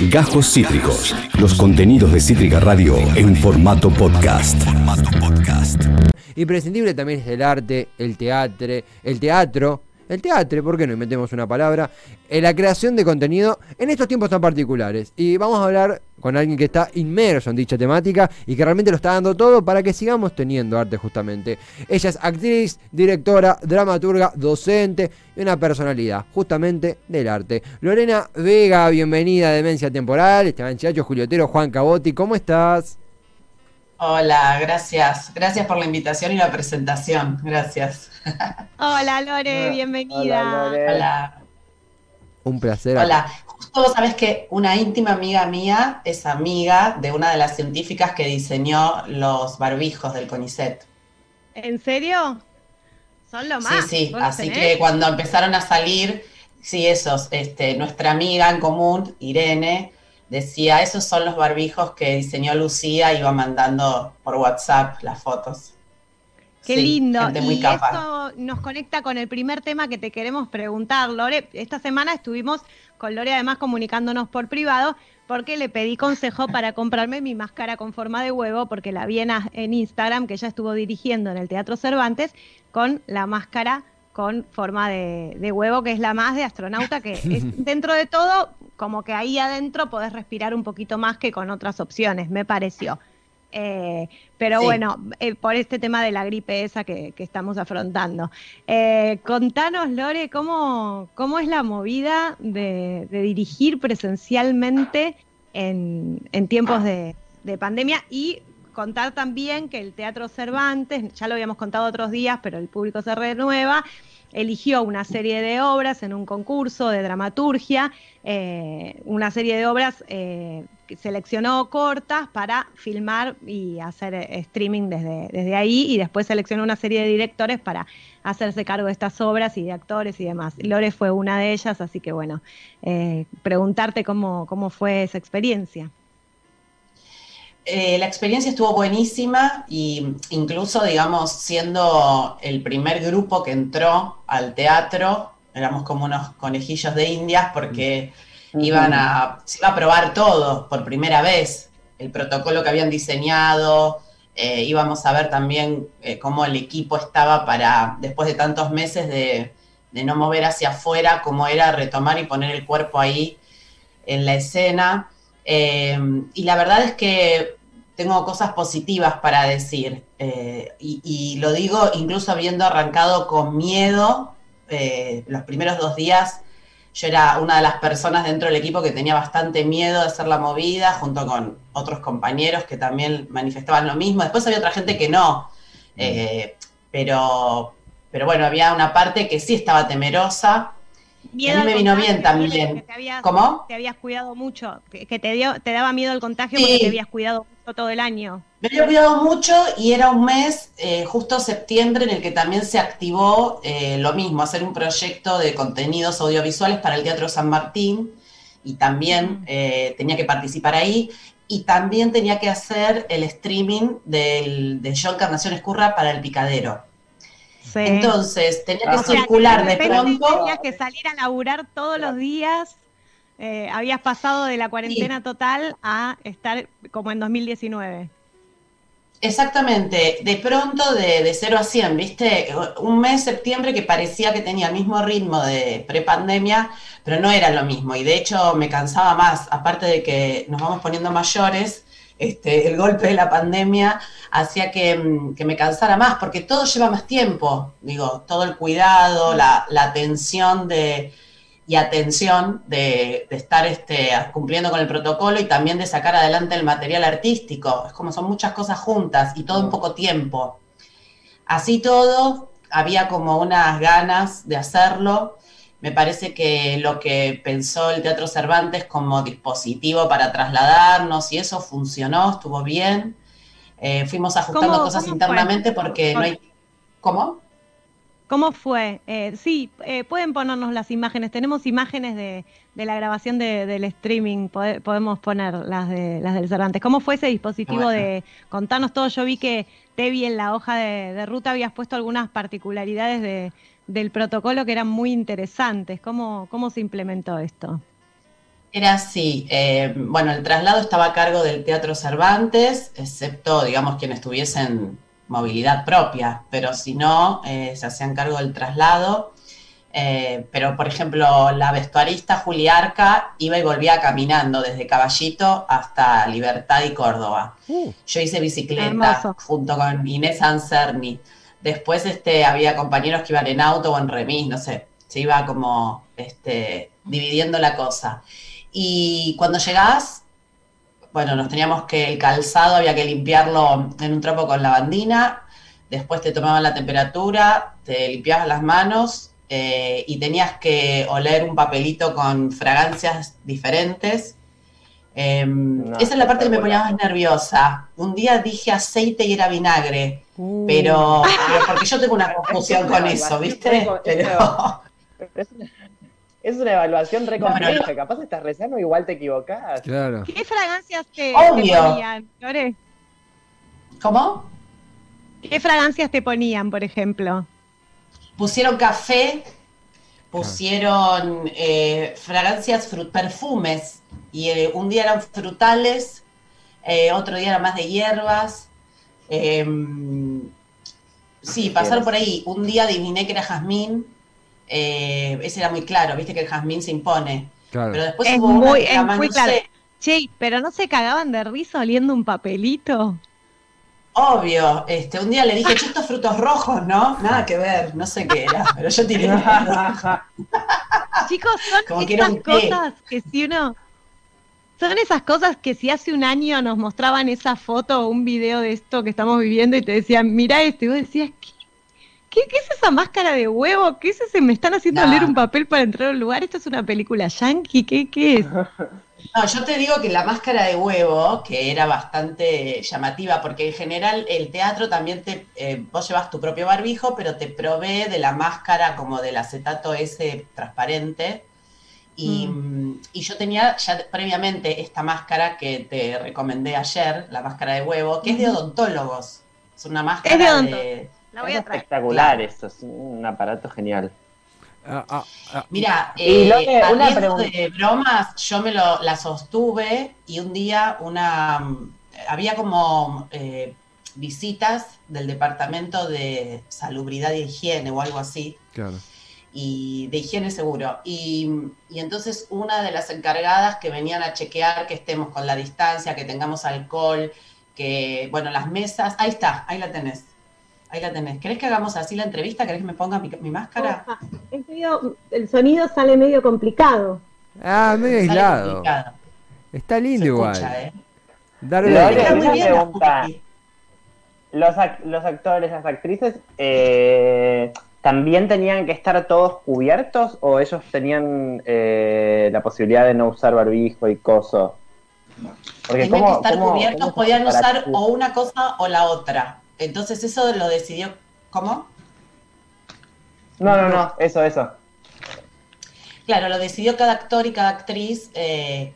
Gajos Cítricos. Los contenidos de Cítrica Radio en formato podcast. Imprescindible también es el arte, el teatro, el teatro, el teatro, ¿por qué no metemos una palabra? En la creación de contenido en estos tiempos tan particulares. Y vamos a hablar con alguien que está inmerso en dicha temática y que realmente lo está dando todo para que sigamos teniendo arte justamente. Ella es actriz, directora, dramaturga, docente y una personalidad justamente del arte. Lorena Vega, bienvenida a Demencia Temporal. Esteban Chacho, Juliotero, Juan Cabotti, ¿cómo estás? Hola, gracias. Gracias por la invitación y la presentación. Gracias. Hola, Lore, bienvenida. Hola. Un placer. Hola. Justo vos sabés que una íntima amiga mía es amiga de una de las científicas que diseñó los barbijos del CONICET. ¿En serio? Son lo más. Sí, sí. Así que cuando empezaron a salir, sí, esos, este, nuestra amiga en común, Irene, decía, esos son los barbijos que diseñó Lucía, iba mandando por WhatsApp las fotos. Qué lindo. y eso nos conecta con el primer tema que te queremos preguntar, Lore. Esta semana estuvimos con Lore además comunicándonos por privado porque le pedí consejo para comprarme mi máscara con forma de huevo porque la vi en Instagram que ella estuvo dirigiendo en el Teatro Cervantes con la máscara con forma de, huevo, que es la más de astronauta, que es, dentro de todo, como que ahí adentro podés respirar un poquito más que con otras opciones, me pareció. Eh, pero bueno, eh, por este tema de la gripe esa que, estamos afrontando. Eh, contanos, Lore, ¿cómo, cómo es la movida de, dirigir presencialmente en, tiempos de, de pandemia y contar también que el Teatro Cervantes, ya lo habíamos contado otros días, pero el público se renueva, eligió una serie de obras en un concurso de dramaturgia, eh, una serie de obras eh, que seleccionó cortas para filmar y hacer eh, streaming desde, desde ahí y después seleccionó una serie de directores para hacerse cargo de estas obras y de actores y demás. Lore fue una de ellas, así que bueno, preguntarte cómo, cómo fue esa experiencia. Eh, la experiencia estuvo buenísima y incluso, digamos, siendo el primer grupo que entró al teatro, éramos como unos conejillos de indias porque iban a, se iba a probar todo por primera vez, el protocolo que habían diseñado, eh, íbamos a ver también eh, cómo el equipo estaba para, después de tantos meses de, de no mover hacia afuera, cómo era retomar y poner el cuerpo ahí en la escena. y la verdad es que tengo cosas positivas para decir. Eh, y, lo digo incluso habiendo arrancado con miedo. Eh, los primeros dos días yo era una de las personas dentro del equipo que tenía bastante miedo de hacer la movida, junto con otros compañeros que también manifestaban lo mismo. Después había otra gente que no. Eh, pero, pero bueno, había una parte que sí estaba temerosa. A mí me vino bien también. ¿Cómo? Te habías cuidado mucho, que, te, dio, te daba miedo el contagio porque te habías cuidado todo el año. Me había cuidado mucho y era un mes, eh, justo septiembre, en el que también se activó eh, lo mismo, hacer un proyecto de contenidos audiovisuales para el Teatro San Martín y también eh, tenía que participar ahí y también tenía que hacer el streaming del, de John Carnación Escurra para el Picadero. Entonces, tenía que circular de, pronto. Tenías que salir a laburar todos los días eh, habías pasado de la cuarentena total a estar como en 2019. Exactamente, de pronto de, de 0 a 100, ¿viste? Un mes, septiembre, que parecía que tenía el mismo ritmo de prepandemia, pero no era lo mismo. Y de hecho me cansaba más, aparte de que nos vamos poniendo mayores, este, el golpe de la pandemia hacía que, mm, me cansara más, porque todo lleva más tiempo, digo, todo el cuidado, la atención de, y atención de, estar este, cumpliendo con el protocolo y también de sacar adelante el material artístico. Es como son muchas cosas juntas y todo en poco tiempo. Así todo, había como unas ganas de hacerlo. Me parece que lo que pensó el Teatro Cervantes como dispositivo para trasladarnos y eso funcionó, estuvo bien. Eh, fuimos ajustando cosas internamente porque no hay... ¿Cómo? ¿Cómo fue? Eh, sí, eh, pueden ponernos las imágenes. Tenemos imágenes de, la grabación del streaming. podemos poner las, de, las del Cervantes. ¿Cómo fue ese dispositivo de contarnos todo? Yo vi que Tevi en la hoja de, ruta habías puesto algunas particularidades del protocolo que eran muy interesantes. ¿Cómo, cómo se implementó esto? Era así, eh, bueno, el traslado estaba a cargo del Teatro Cervantes, excepto, digamos, quienes tuviesen movilidad propia, pero si no, eh, se hacían cargo del traslado. Eh, pero, por ejemplo, la vestuarista Juliarca iba y volvía caminando desde Caballito hasta Libertad y Córdoba. Uh. Yo hice bicicleta junto con Inés Anserni. Después este, había compañeros que iban en auto o en remis, no sé, se iba como este, dividiendo la cosa. Y cuando llegás, bueno, nos teníamos que, el calzado había que limpiarlo en un trapo con lavandina, después te tomaban la temperatura, te limpiabas las manos eh, y tenías que oler un papelito con fragancias diferentes. Em, esa es la parte que me ponía más nerviosa. Un día dije aceite y era vinagre, uh. pero, porque yo tengo una confusión con eso, ¿viste? Pero... Es una evaluación re Capaz estás rezando igual te equivocás. Claro. ¿Qué fragancias te, ponían, Lore? ¿Cómo? ¿Qué fragancias te ponían, por ejemplo? Pusieron café, pusieron eh, fragancias, perfumes. Y eh, un día eran frutales, eh, otro día era más de hierbas. Em, sí, pasaron por ahí. Un día adiviné que era jazmín eh, ese era muy claro, viste que el jazmín se impone. Pero después es muy, claro. Che, pero no se cagaban de risa oliendo un papelito. Obvio, este, un día le dije, estos frutos rojos, ¿no? Nada que ver, no sé qué era, pero yo tiré. Chicos, son esas cosas que si uno. Son esas cosas que si hace un año nos mostraban esa foto o un video de esto que estamos viviendo y te decían, mira esto, y vos decías, ¿qué ¿Qué, es esa máscara de huevo? ¿Qué es ese? ¿Me están haciendo leer un papel para entrar a un lugar? ¿Esto es una película yankee? ¿Qué, qué es? No, yo te digo que la máscara de huevo, que era bastante llamativa, porque en general el teatro también te, eh, vos llevas tu propio barbijo, pero te provee de la máscara como del acetato ese transparente. Y, mm. y, yo tenía ya previamente esta máscara que te recomendé ayer, la máscara de huevo, que es de odontólogos. Es una máscara de, es espectacular esto, es un aparato genial. Ah, ah, ah. Mira, eh, de bromas, yo me lo, la sostuve y un día una había como eh, visitas del departamento de salubridad y higiene o algo así. Claro. Y de higiene seguro. Y, y, entonces una de las encargadas que venían a chequear que estemos con la distancia, que tengamos alcohol, que, bueno, las mesas, ahí está, ahí la tenés. Ahí la tenés. ¿Querés que hagamos así la entrevista? ¿Querés que me ponga mi, máscara? el sonido sale medio complicado. Ah, medio aislado. Está lindo igual. ¿eh? pregunta. Los, los, actores, las actrices, eh, ¿también tenían que estar todos cubiertos o ellos tenían eh, la posibilidad de no usar barbijo y coso? Porque tenían que estar cubiertos, podían usar o una cosa o la otra. Entonces eso lo decidió, ¿cómo? No, no, no, eso, eso. Claro, lo decidió cada actor y cada actriz eh,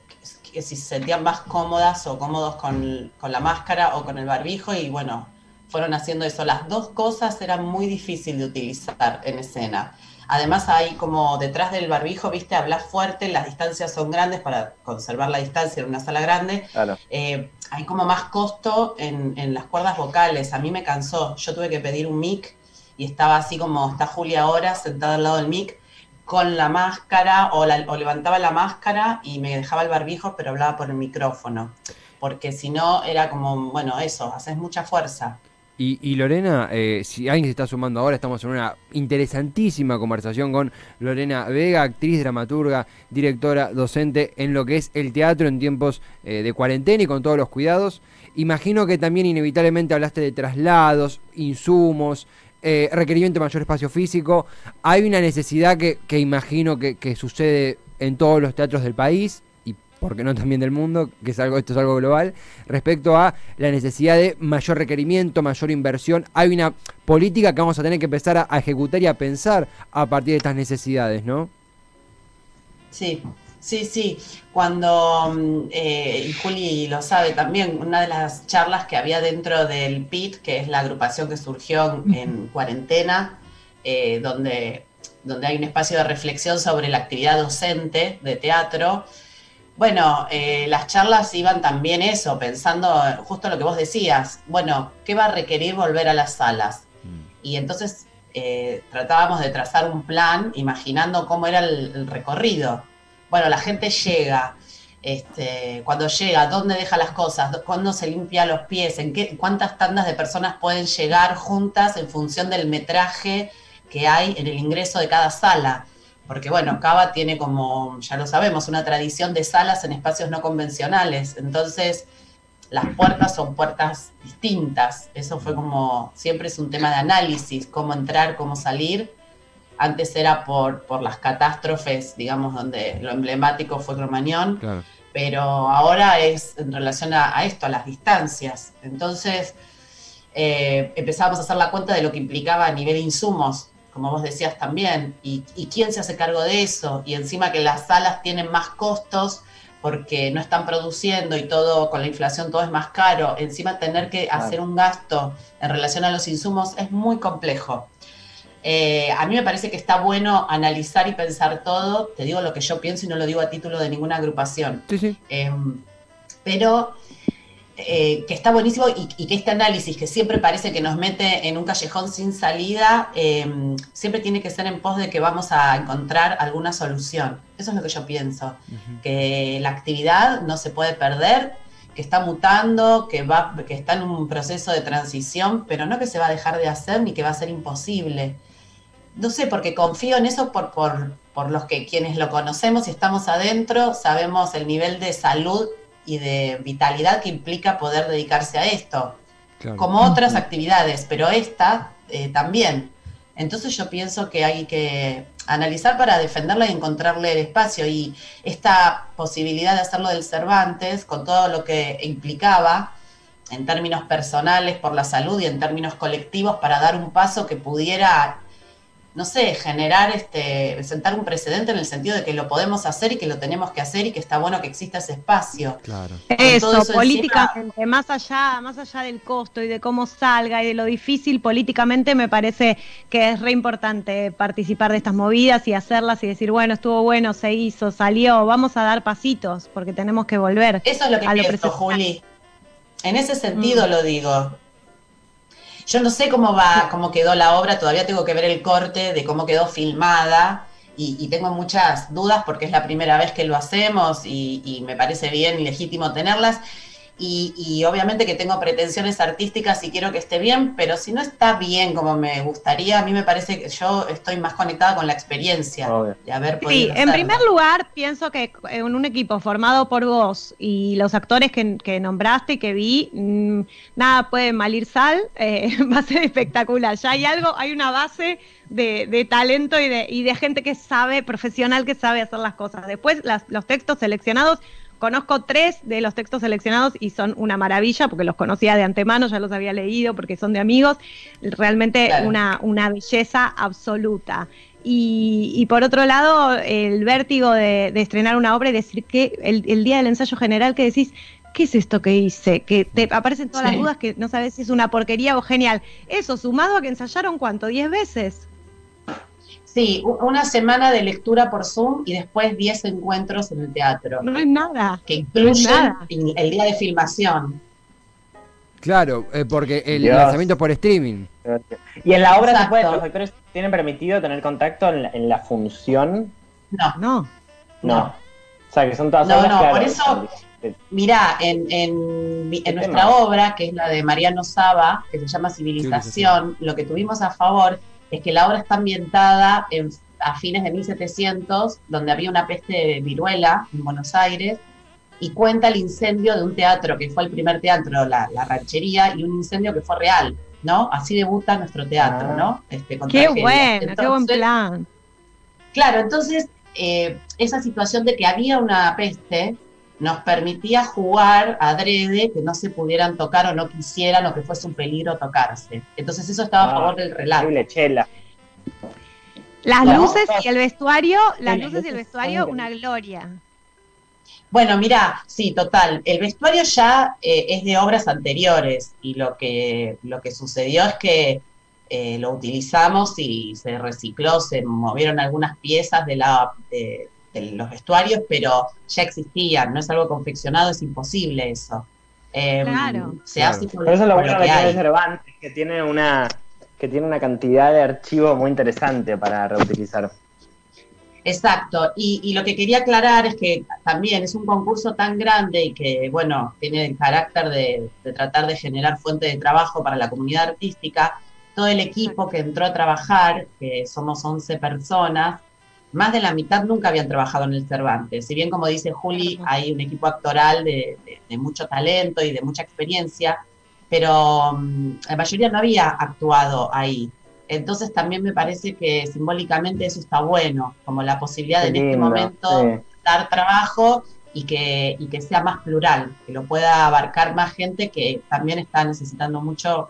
que si se sentían más cómodas o cómodos con, con, la máscara o con el barbijo y bueno, fueron haciendo eso. Las dos cosas eran muy difíciles de utilizar en escena. Además hay como detrás del barbijo, viste, hablas fuerte, las distancias son grandes para conservar la distancia en una sala grande. Eh, hay como más costo en, las cuerdas vocales. A mí me cansó. Yo tuve que pedir un mic y estaba así como está Julia ahora, sentada al lado del mic, con la máscara o, o levantaba la máscara y me dejaba el barbijo, pero hablaba por el micrófono. Porque si no, era como, bueno, eso, haces mucha fuerza. Y, Lorena, eh, si alguien se está sumando ahora, estamos en una interesantísima conversación con Lorena Vega, actriz, dramaturga, directora, docente en lo que es el teatro en tiempos eh, de cuarentena y con todos los cuidados. Imagino que también inevitablemente hablaste de traslados, insumos, eh, requerimiento de mayor espacio físico. Hay una necesidad que, imagino que, que sucede en todos los teatros del país porque no también del mundo, que es algo, esto es algo global, respecto a la necesidad de mayor requerimiento, mayor inversión. Hay una política que vamos a tener que empezar a, ejecutar y a pensar a partir de estas necesidades, ¿no? Sí, sí, sí. Cuando, mm, eh, y Juli lo sabe también, una de las charlas que había dentro del PIT, que es la agrupación que surgió en cuarentena, eh, donde, donde hay un espacio de reflexión sobre la actividad docente de teatro, bueno, eh, las charlas iban también eso, pensando justo lo que vos decías, bueno, ¿qué va a requerir volver a las salas? Mm. Y entonces eh, tratábamos de trazar un plan imaginando cómo era el, recorrido. Bueno, la gente llega, este, cuando llega, dónde deja las cosas, cuándo se limpia los pies, en qué, cuántas tandas de personas pueden llegar juntas en función del metraje que hay en el ingreso de cada sala porque bueno, Cava tiene como, ya lo sabemos, una tradición de salas en espacios no convencionales, entonces las puertas son puertas distintas, eso fue como, siempre es un tema de análisis, cómo entrar, cómo salir, antes era por, por las catástrofes, digamos, donde lo emblemático fue Cromañón, pero ahora es en relación a, esto, a las distancias, entonces... Eh, empezamos a hacer la cuenta de lo que implicaba a nivel insumos como vos decías también, y, quién se hace cargo de eso, y encima que las salas tienen más costos porque no están produciendo y todo con la inflación todo es más caro, encima tener que hacer un gasto en relación a los insumos es muy complejo. Eh, a mí me parece que está bueno analizar y pensar todo, te digo lo que yo pienso y no lo digo a título de ninguna agrupación. Sí, sí. Em, pero eh, que está buenísimo y, que este análisis que siempre parece que nos mete en un callejón sin salida, eh, siempre tiene que ser en pos de que vamos a encontrar alguna solución. Eso es lo que yo pienso, que la actividad no se puede perder, que está mutando, que, va, que está en un proceso de transición, pero no que se va a dejar de hacer ni que va a ser imposible. No sé, porque confío en eso por, por, por los que quienes lo conocemos y estamos adentro, sabemos el nivel de salud y de vitalidad que implica poder dedicarse a esto, como otras actividades, pero esta eh, también. Entonces yo pienso que hay que analizar para defenderla y encontrarle el espacio y esta posibilidad de hacerlo del Cervantes, con todo lo que implicaba en términos personales por la salud y en términos colectivos para dar un paso que pudiera no sé, generar, este, sentar un precedente en el sentido de que lo podemos hacer y que lo tenemos que hacer y que está bueno que exista ese espacio. Claro. Eso, políticamente, más allá, más allá del costo y de cómo salga y de lo difícil políticamente, me parece que es re importante participar de estas movidas y hacerlas y decir, bueno, estuvo bueno, se hizo, salió, vamos a dar pasitos, porque tenemos que volver. Eso es lo que a pienso, Juli. En ese sentido mm. lo digo. Yo no sé cómo va, cómo quedó la obra, todavía tengo que ver el corte de cómo quedó filmada y, tengo muchas dudas porque es la primera vez que lo hacemos y, y me parece bien y legítimo tenerlas y, obviamente que tengo pretensiones artísticas y quiero que esté bien, pero si no está bien como me gustaría, a mí me parece que yo estoy más conectada con la experiencia de haber Sí, en primer lugar, pienso que en un equipo formado por vos y los actores que, nombraste y que vi, mm, nada puede malir sal, eh, va a ser espectacular. Ya hay algo, hay una base de, talento y de, y de gente que sabe, profesional que sabe hacer las cosas. Después, los textos seleccionados Conozco tres de los textos seleccionados y son una maravilla porque los conocía de antemano, ya los había leído porque son de amigos. Realmente una, una belleza absoluta. Y, por otro lado, el vértigo de, estrenar una obra y decir que el, día del ensayo general que decís, ¿qué es esto que hice? Que te aparecen todas las dudas que no sabes si es una porquería o genial. Eso, sumado a que ensayaron cuánto, ¿diez veces? Sí, una semana de lectura por Zoom y después 10 encuentros en el teatro. No es nada. Que incluyen el día de filmación. Claro, eh, porque el lanzamiento es por streaming. ¿Y en la obra los actores tienen permitido tener contacto en la, función? No. No. No. O sea, que son todas No, no, por eso, mirá, en, en, en nuestra obra, que es la de Mariano Saba, que se llama Civilización, lo que tuvimos a favor es que la obra está ambientada a fines de 1700, donde había una peste de viruela en Buenos Aires, y cuenta el incendio de un teatro que fue el primer teatro, la, ranchería, y un incendio que fue real, ¿no? Así debuta nuestro teatro, ¿no? Ah. Este, qué bueno, qué buen plan. Claro, entonces eh, esa situación de que había una peste nos permitía jugar adrede que no se pudieran tocar o no quisieran o que fuese un peligro tocarse. Entonces eso estaba a ah, favor del relato. Chela. Las luces y el vestuario, las luces y el vestuario, una gloria. Bueno, mira, sí, total. El vestuario ya eh, es de obras anteriores y lo que, lo que sucedió es que eh, lo utilizamos y se recicló, se movieron algunas piezas de la, los vestuarios, pero ya existían, no es algo confeccionado, es imposible eso. Em, claro. Se hace por, eso lo bueno de Cervantes, que tiene una que tiene una cantidad de archivos muy interesante para reutilizar. Exacto, y, lo que quería aclarar es que también es un concurso tan grande y que, bueno, tiene el carácter de, tratar de generar fuente de trabajo para la comunidad artística. Todo el equipo que entró a trabajar, que somos 11 personas, más de la mitad nunca habían trabajado en el Cervantes. Si bien, como dice Juli, hay un equipo actoral de, mucho talento y de mucha experiencia, pero mm, la mayoría no había actuado ahí. Entonces también me parece que simbólicamente eso está bueno, como la posibilidad de en este momento dar trabajo y que, y que sea más plural, que lo pueda abarcar más gente que también está necesitando mucho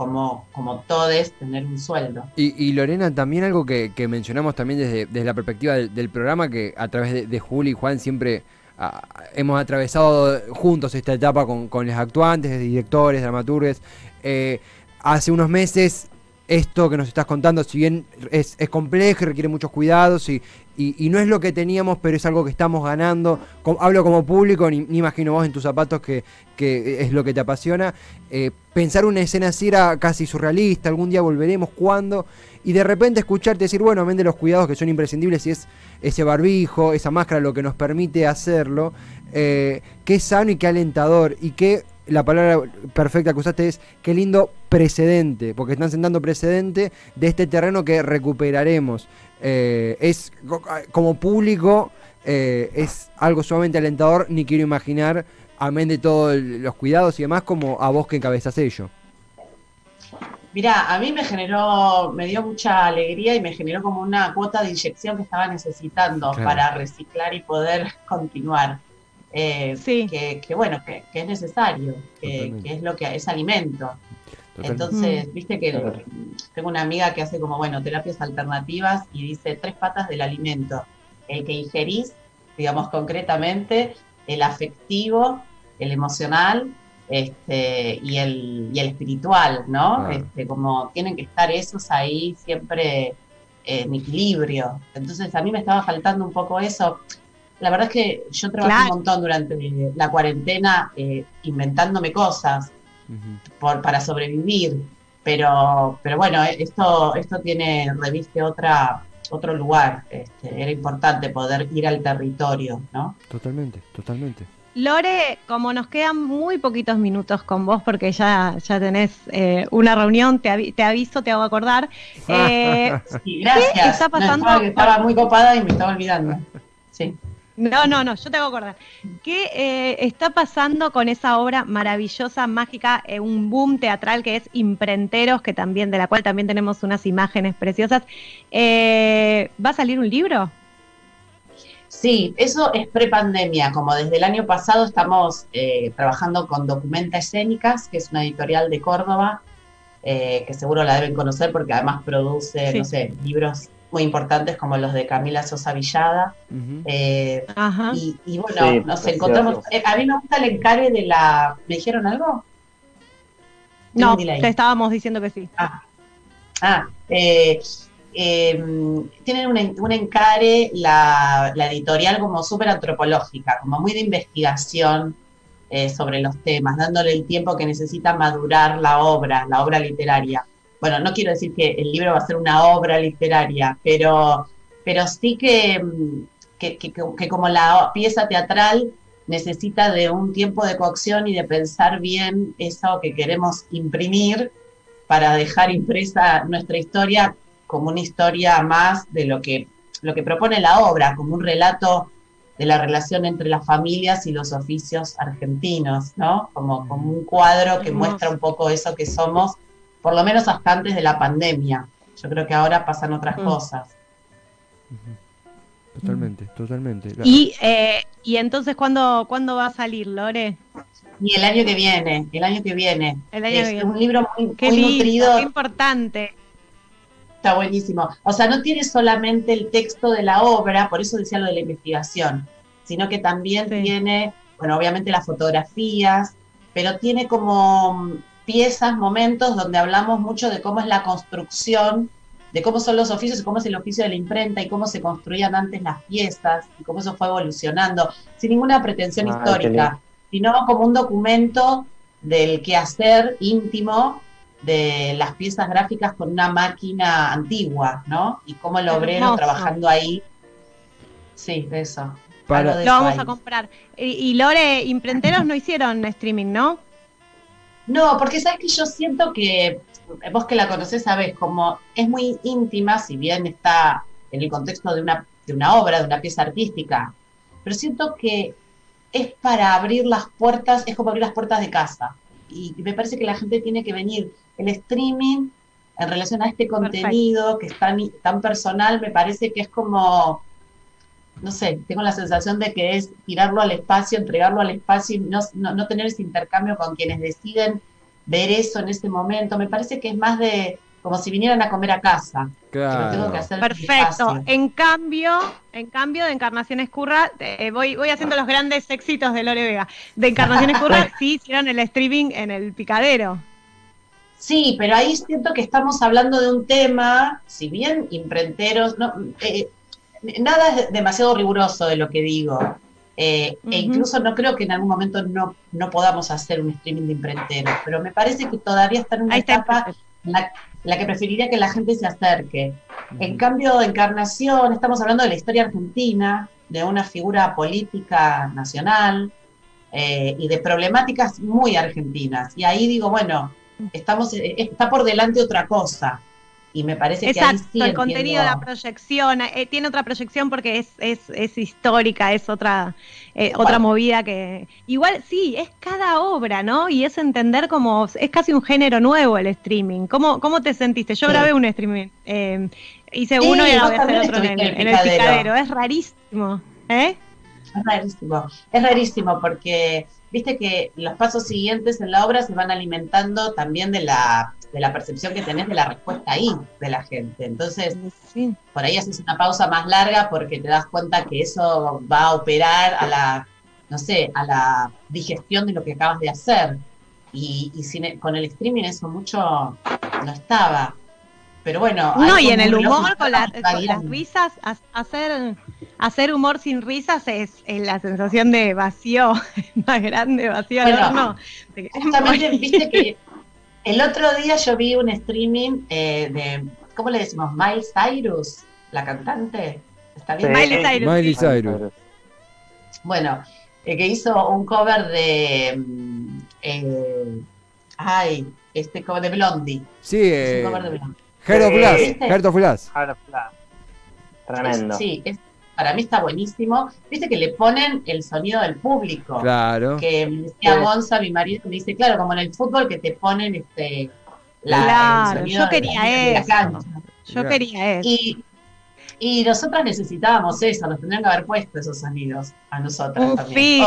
como, como todos, tener un sueldo. Y, Lorena, también algo que, mencionamos también desde, la perspectiva del, programa, que a través de, de Juli y Juan siempre ah, hemos atravesado juntos esta etapa con, con los actuantes, directores, dramaturgues. Eh, hace unos meses esto que nos estás contando, si bien es, complejo y requiere muchos cuidados y, y, no es lo que teníamos, pero es algo que estamos ganando. hablo como público, ni, imagino vos en tus zapatos que, es lo que te apasiona. Eh, pensar una escena así era casi surrealista, algún día volveremos, ¿cuándo? Y de repente escucharte decir, bueno, de los cuidados que son imprescindibles y es ese barbijo, esa máscara lo que nos permite hacerlo. Eh, qué sano y qué alentador y qué la palabra perfecta que usaste es qué lindo precedente, porque están sentando precedente de este terreno que recuperaremos. Eh, es como público eh, es algo sumamente alentador, ni quiero imaginar, amén de todos los cuidados y demás, como a vos que encabezas ello. Mira, a mí me generó, me dio mucha alegría y me generó como una cuota de inyección que estaba necesitando para reciclar y poder continuar. Eh, sí. que, bueno, que, es necesario, que, es lo que es alimento. Entonces, mm. viste que tengo una amiga que hace como, bueno, terapias alternativas y dice tres patas del alimento. El que ingerís, digamos concretamente, el afectivo, el emocional este, y, el, y el espiritual, ¿no? Este, como tienen que estar esos ahí siempre en equilibrio. Entonces, a mí me estaba faltando un poco eso. La verdad es que yo trabajé un montón durante la cuarentena eh, inventándome cosas por, para sobrevivir. Pero, pero bueno, eh, esto, esto tiene, reviste otra, otro lugar. Este, era importante poder ir al territorio, ¿no? Totalmente, totalmente. Lore, como nos quedan muy poquitos minutos con vos, porque ya, ya tenés eh, una reunión, te, te, aviso, te hago acordar. Eh, sí, gracias. ¿Qué está pasando? estaba, estaba, muy copada y me estaba olvidando. Sí. No, no, no, yo te hago acordar. ¿Qué eh, está pasando con esa obra maravillosa, mágica, eh, un boom teatral que es Imprenteros, que también, de la cual también tenemos unas imágenes preciosas? Eh, ¿Va a salir un libro? Sí, eso es prepandemia. Como desde el año pasado estamos trabajando con Documenta Escénicas, que es una editorial de Córdoba, que seguro la deben conocer porque además produce, no sé, libros muy importantes como los de Camila Sosa Villada. Eh, y, bueno, nos encontramos. Eh, a mí me gusta el encare de la. ¿Me dijeron algo? No, te estábamos diciendo que sí. Ah, ah eh, em, tienen un, encare, la, la, editorial, como súper antropológica, como muy de investigación sobre los temas, dándole el tiempo que necesita madurar la obra, la obra literaria bueno, no quiero decir que el libro va a ser una obra literaria, pero, pero sí que, que, como la pieza teatral necesita de un tiempo de cocción y de pensar bien eso que queremos imprimir para dejar impresa nuestra historia como una historia más de lo que, lo que propone la obra, como un relato de la relación entre las familias y los oficios argentinos, ¿no? Como, como un cuadro que muestra un poco eso que somos por lo menos hasta antes de la pandemia. Yo creo que ahora pasan otras mm. cosas. Totalmente, totalmente. Y, eh, y entonces, ¿cuándo, ¿cuándo va a salir, Lore? Y el año que viene, el año que viene. es un libro muy, qué nutrido. Qué importante. Está buenísimo. O sea, no tiene solamente el texto de la obra, por eso decía lo de la investigación, sino que también tiene, bueno, obviamente las fotografías, pero tiene como piezas, momentos donde hablamos mucho de cómo es la construcción de cómo son los oficios y cómo es el oficio de la imprenta y cómo se construían antes las piezas y cómo eso fue evolucionando, sin ninguna pretensión ah, histórica, sino como un documento del quehacer íntimo de las piezas gráficas con una máquina antigua, ¿no? Y cómo el obrero trabajando ahí. Sí, eso. Lo vamos a comprar. Y, Lore, imprenteros no hicieron streaming, ¿no? No, porque sabes que yo siento que, vos que la conocés sabés, como es muy íntima, si bien está en el contexto de una, de una obra, de una pieza artística, pero siento que es para abrir las puertas, es como abrir las puertas de casa. Y me parece que la gente tiene que venir. El streaming, en relación a este contenido que es tan, tan personal, me parece que es como no sé, tengo la sensación de que es tirarlo al espacio, entregarlo al espacio y no, no, tener ese intercambio con quienes deciden ver eso en ese momento. Me parece que es más de como si vinieran a comer a casa. Claro. Perfecto. En cambio, en cambio de Encarnación Escurra, eh, voy, voy haciendo los grandes éxitos de Lore Vega. De Encarnación Escurra sí hicieron el streaming en el picadero. Sí, pero ahí siento que estamos hablando de un tema, si bien imprenteros, no, eh, nada es demasiado riguroso de lo que digo. Eh, e incluso no creo que en algún momento no, no podamos hacer un streaming de imprenteros, pero me parece que todavía está en una etapa en la, que preferiría que la gente se acerque. En cambio, de Encarnación, estamos hablando de la historia argentina, de una figura política nacional eh, y de problemáticas muy argentinas. Y ahí digo, bueno, estamos, eh, está por delante otra cosa y me parece que ahí sí el contenido, la proyección, eh, tiene otra proyección porque es, es, es histórica, es otra, eh, otra movida que... Igual sí, es cada obra, ¿no? Y es entender como, es casi un género nuevo el streaming. ¿Cómo, cómo te sentiste? Yo grabé un streaming, eh, hice uno y ahora voy a hacer otro en, el, picadero. Es rarísimo, ¿eh? Es rarísimo, es rarísimo porque viste que los pasos siguientes en la obra se van alimentando también de la de la percepción que tenés de la respuesta ahí de la gente. Entonces, por ahí haces una pausa más larga porque te das cuenta que eso va a operar a la, no sé, a la digestión de lo que acabas de hacer. Y, y con el streaming eso mucho no estaba. Pero bueno. No, y en el humor, con, las risas, hacer, hacer humor sin risas es, la sensación de vacío más grande, vacío bueno, Justamente, viste que el otro día yo vi un streaming eh, de, ¿cómo le decimos? Miley Cyrus, la cantante. ¿Está bien? Miley Cyrus. Bueno, eh, que hizo un cover de. Mm, eh, ay, este cover de Blondie. Sí, eh, un cover de Blondie. Heart of Glass. Heart of Glass. Tremendo. Sí, es, para mí está buenísimo. Viste que le ponen el sonido del público. Claro. Que me decía Gonza, mi marido, me dice, claro, como en el fútbol que te ponen este. La, claro, yo quería eso. Yo quería eso. Y, y nosotras necesitábamos eso, nos tendrían que haber puesto esos sonidos a nosotras también.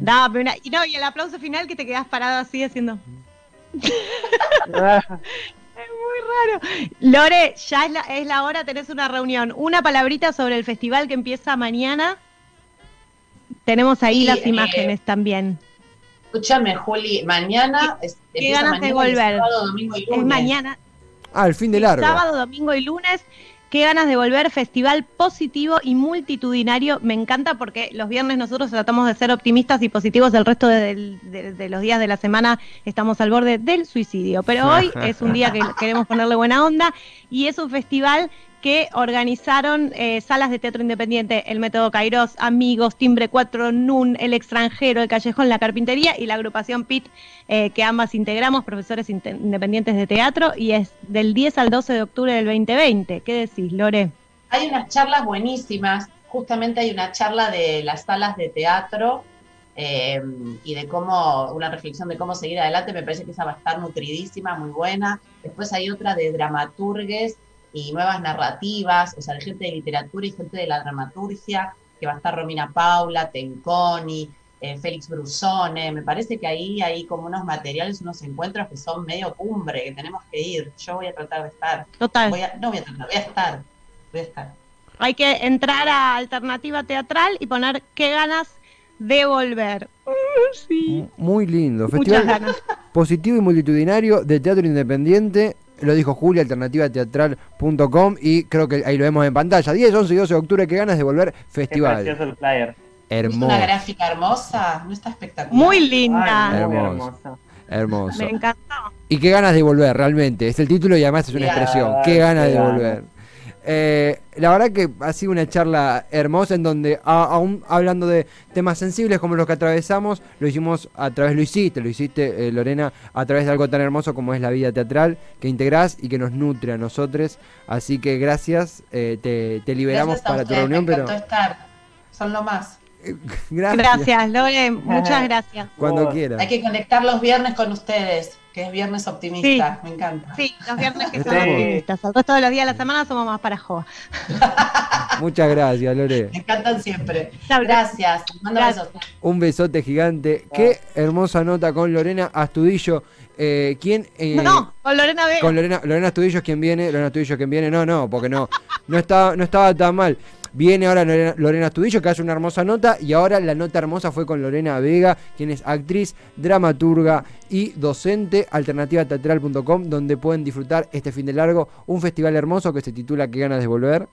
No, pero y no, y el aplauso final que te quedas parado así haciendo. raro. Lore, ya es la, es la hora, tenés una reunión. Una palabrita sobre el festival que empieza mañana. Tenemos ahí las imágenes también. Escúchame, Juli, mañana es, ¿Qué ganas de volver? Sábado, domingo y lunes. Es mañana. Ah, el fin de largo. Sábado, domingo y lunes Qué ganas de volver, festival positivo y multitudinario. Me encanta porque los viernes nosotros tratamos de ser optimistas y positivos, el resto de, los días de la semana estamos al borde del suicidio. Pero hoy es un día que queremos ponerle buena onda y es un festival que organizaron eh, salas de teatro independiente, el Método Kairos, Amigos, Timbre 4, NUN, El Extranjero, El Callejón, La Carpintería y la agrupación PIT, eh, que ambas integramos, profesores independientes de teatro, y es del 10 al 12 de octubre del 2020. ¿Qué decís, Lore? Hay unas charlas buenísimas, justamente hay una charla de las salas de teatro eh, y de cómo, una reflexión de cómo seguir adelante, me parece que esa va a estar nutridísima, muy buena. Después hay otra de dramaturgues y nuevas narrativas, o sea, de gente de literatura y gente de la dramaturgia, que va a estar Romina Paula, Tenconi, eh, Félix Brusone, me parece que ahí hay como unos materiales, unos encuentros que son medio cumbre, que tenemos que ir. Yo voy a tratar de estar. Total. no voy a tratar, voy a estar. Voy a estar. Hay que entrar a alternativa teatral y poner qué ganas de volver. sí. Muy lindo. Festival positivo y multitudinario de teatro independiente lo dijo Julia, alternativateatral.com y creo que ahí lo vemos en pantalla. 10, 11 y 12 de octubre, qué ganas de volver festival. Qué el flyer. Hermoso. una gráfica hermosa? ¿No está espectacular? Muy linda. hermosa. Hermoso. Me encantó. Y qué ganas de volver, realmente. Es el título y además es una expresión. Qué ganas de volver. Eh, la verdad que ha sido una charla hermosa en donde, aún hablando de temas sensibles como los que atravesamos, lo hicimos a través, lo hiciste, lo hiciste eh, Lorena, a través de algo tan hermoso como es la vida teatral, que integrás y que nos nutre a nosotros. Así que gracias, eh, te, liberamos para tu reunión. pero... estar. Son lo más. Gracias. Gracias, Lore, muchas gracias. Cuando quieras. Hay que conectar los viernes con ustedes, que es viernes optimista, me encanta. Sí, los viernes que son optimistas. todos los días de la semana somos más para Joa. muchas gracias, Lore. Me encantan siempre. Gracias. Mando besos. Un besote gigante. Qué hermosa nota con Lorena Astudillo. Eh, ¿Quién? Eh, no, con Lorena Vega. Con Lorena, Lorena Astudillo es quien viene. Lorena Astudillo es quien viene. No, no, porque no. No estaba, no estaba tan mal. Viene ahora Lorena, Estudillo, que hace una hermosa nota, y ahora la nota hermosa fue con Lorena Vega, quien es actriz, dramaturga y docente, alternativateatral.com, donde pueden disfrutar este fin de largo, un festival hermoso que se titula Qué ganas de volver,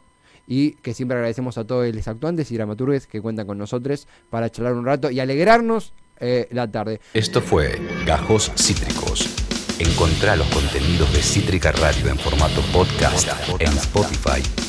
y que siempre agradecemos a todos los actuantes y dramaturgues que cuentan con nosotros para charlar un rato y alegrarnos eh, la tarde. Esto fue Gajos Cítricos. Encontrá los contenidos de Cítrica Radio en formato podcast en Spotify